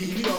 will be.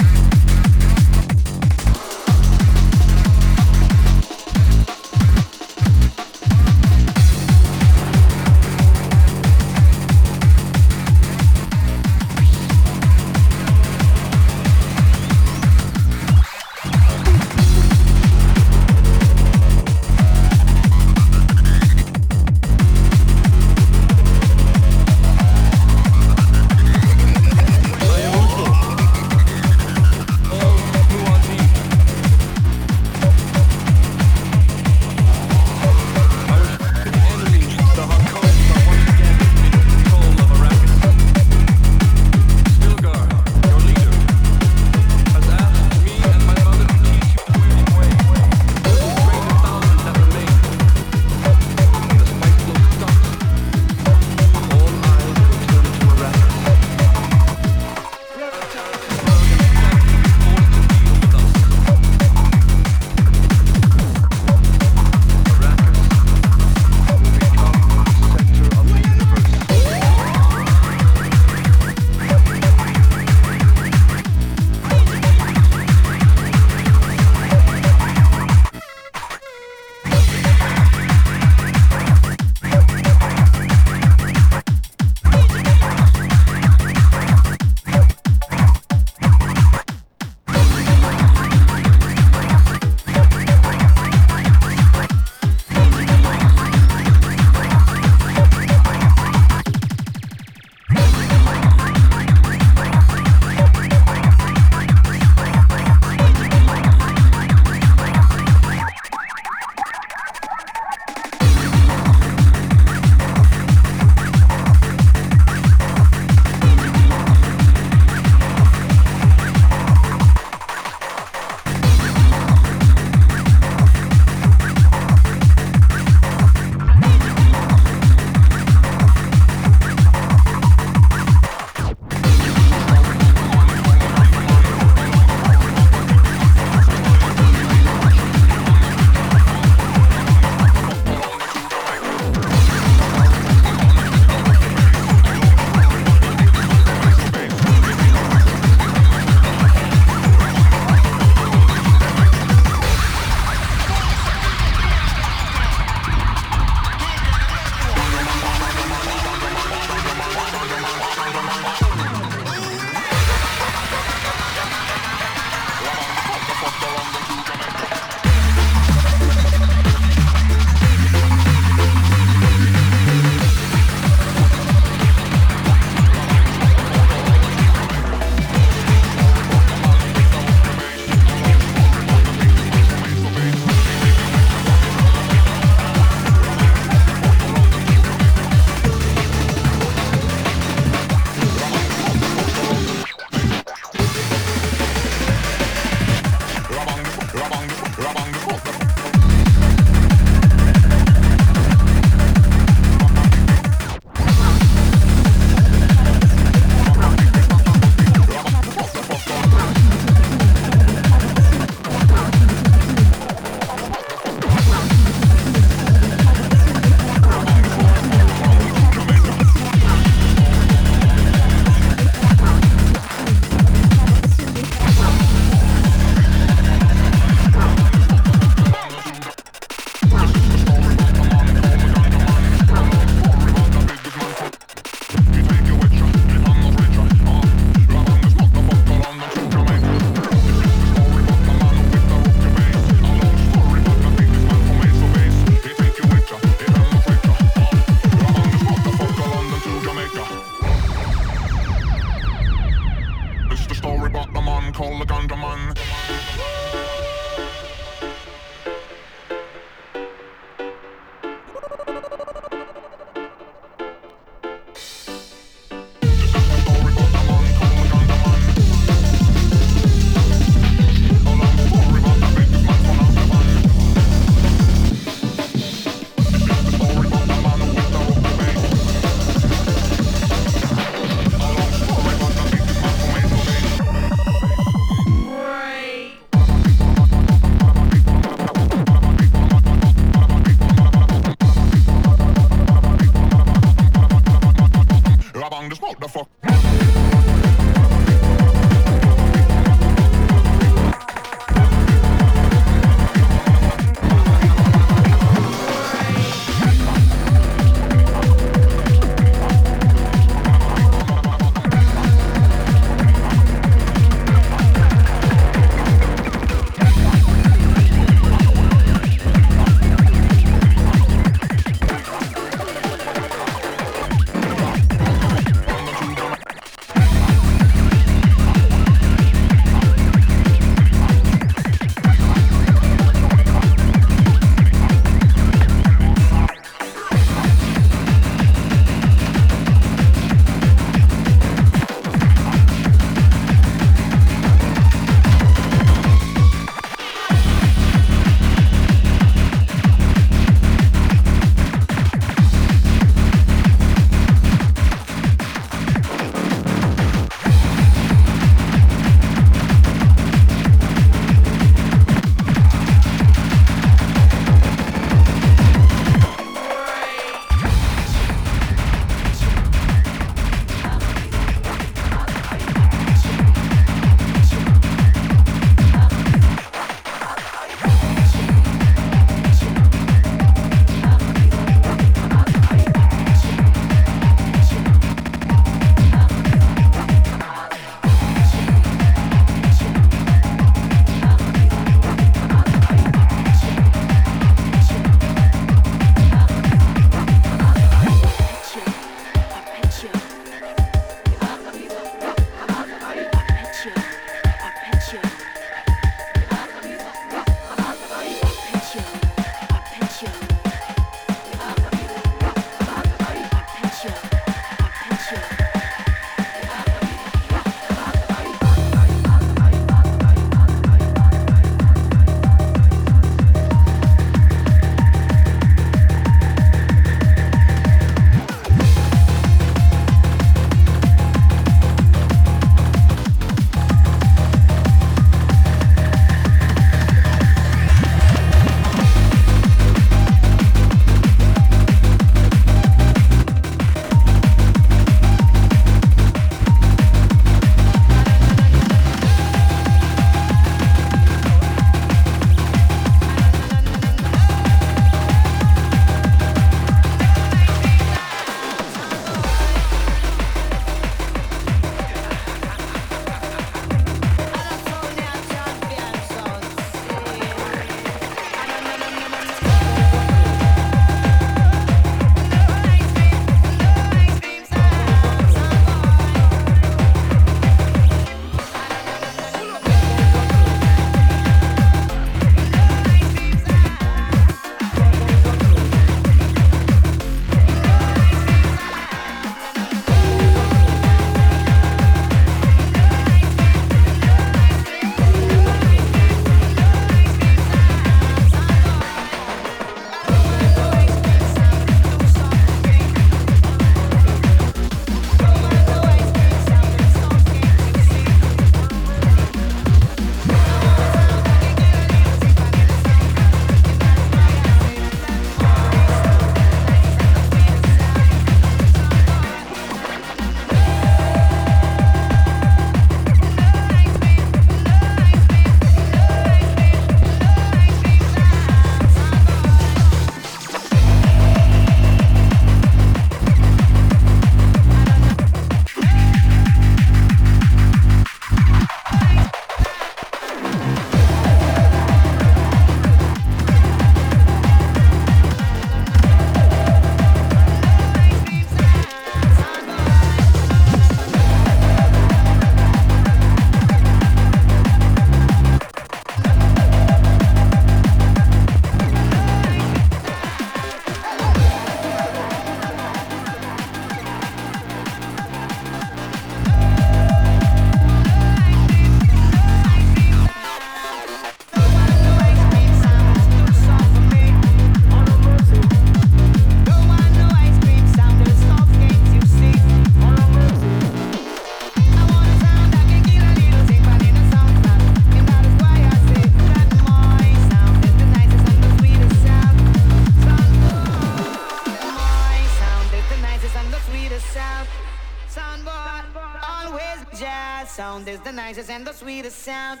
The sound.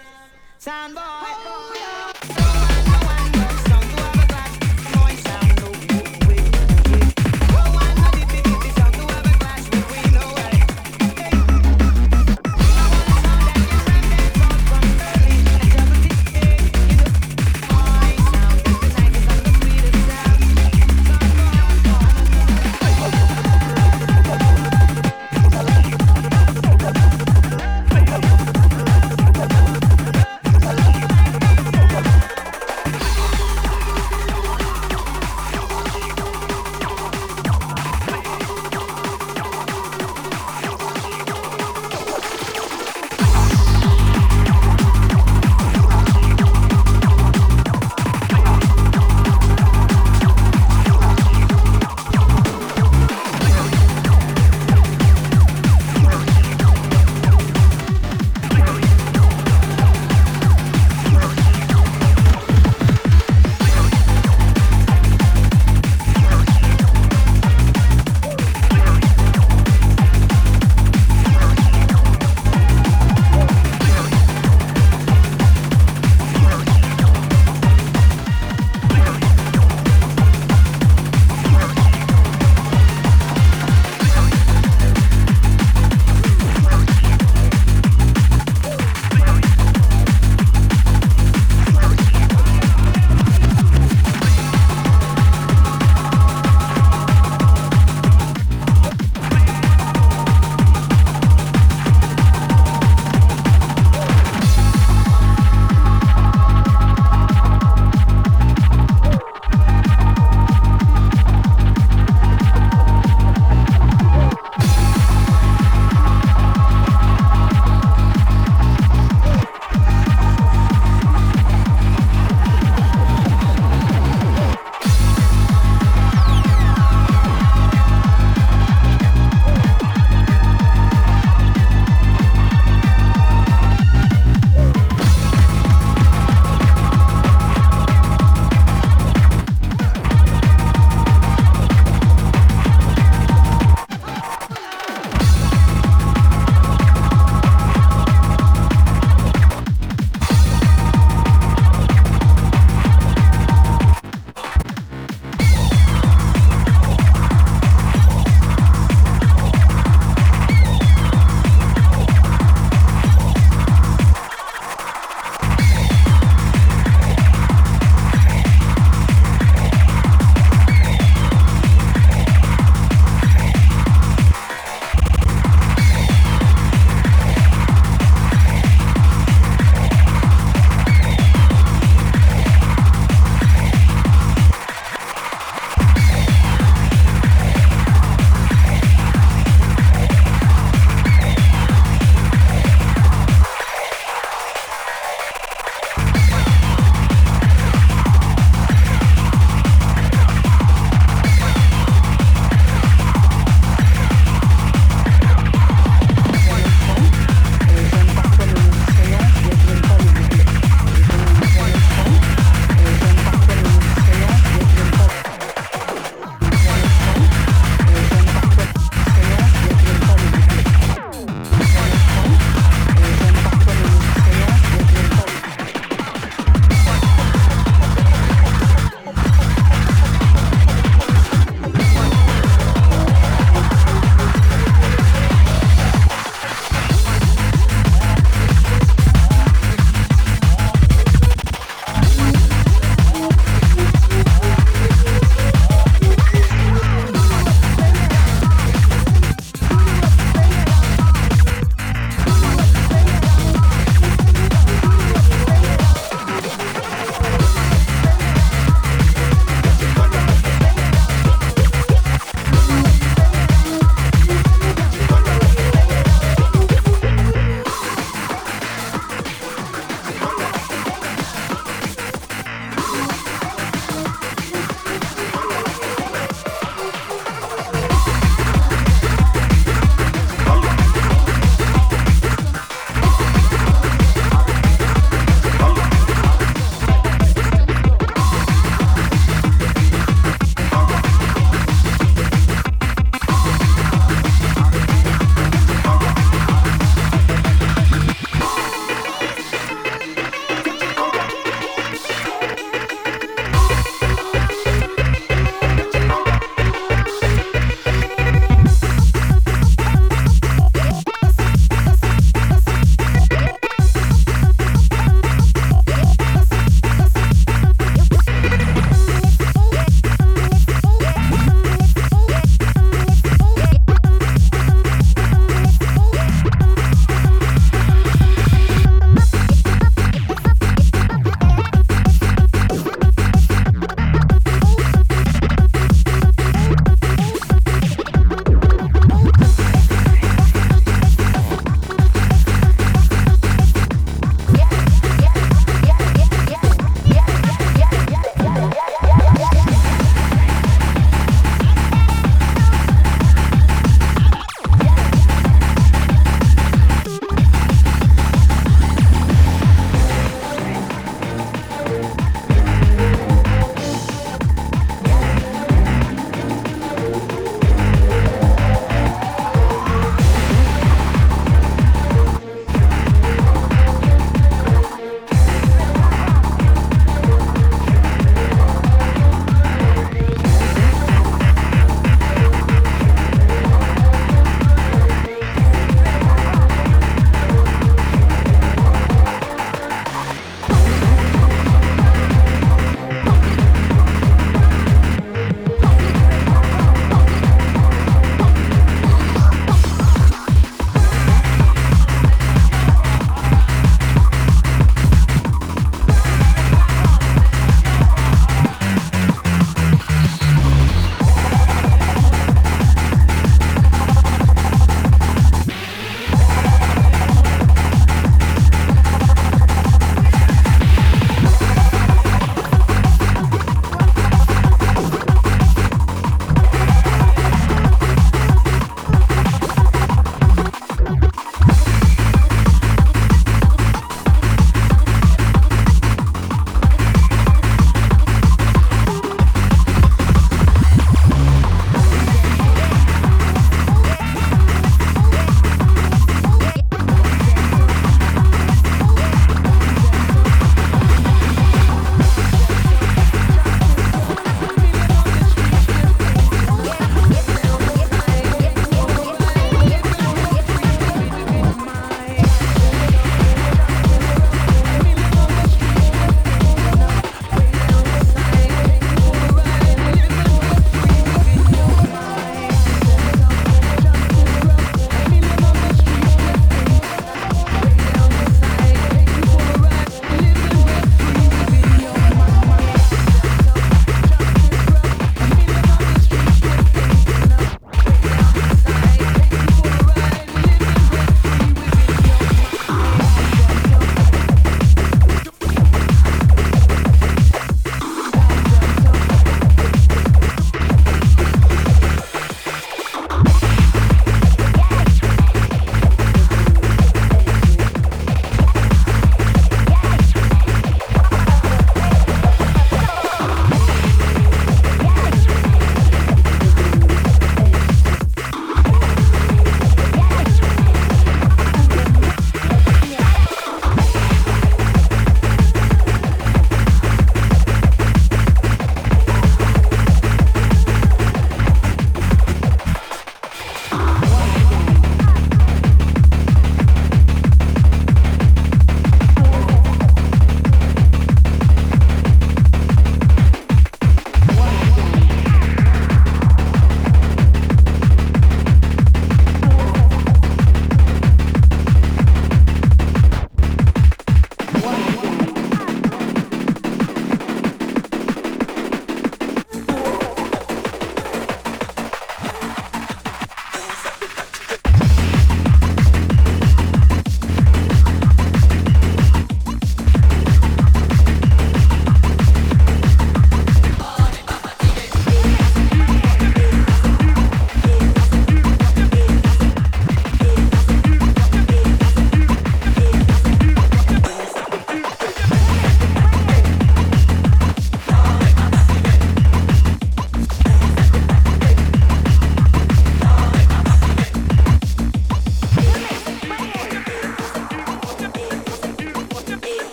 Sound boy.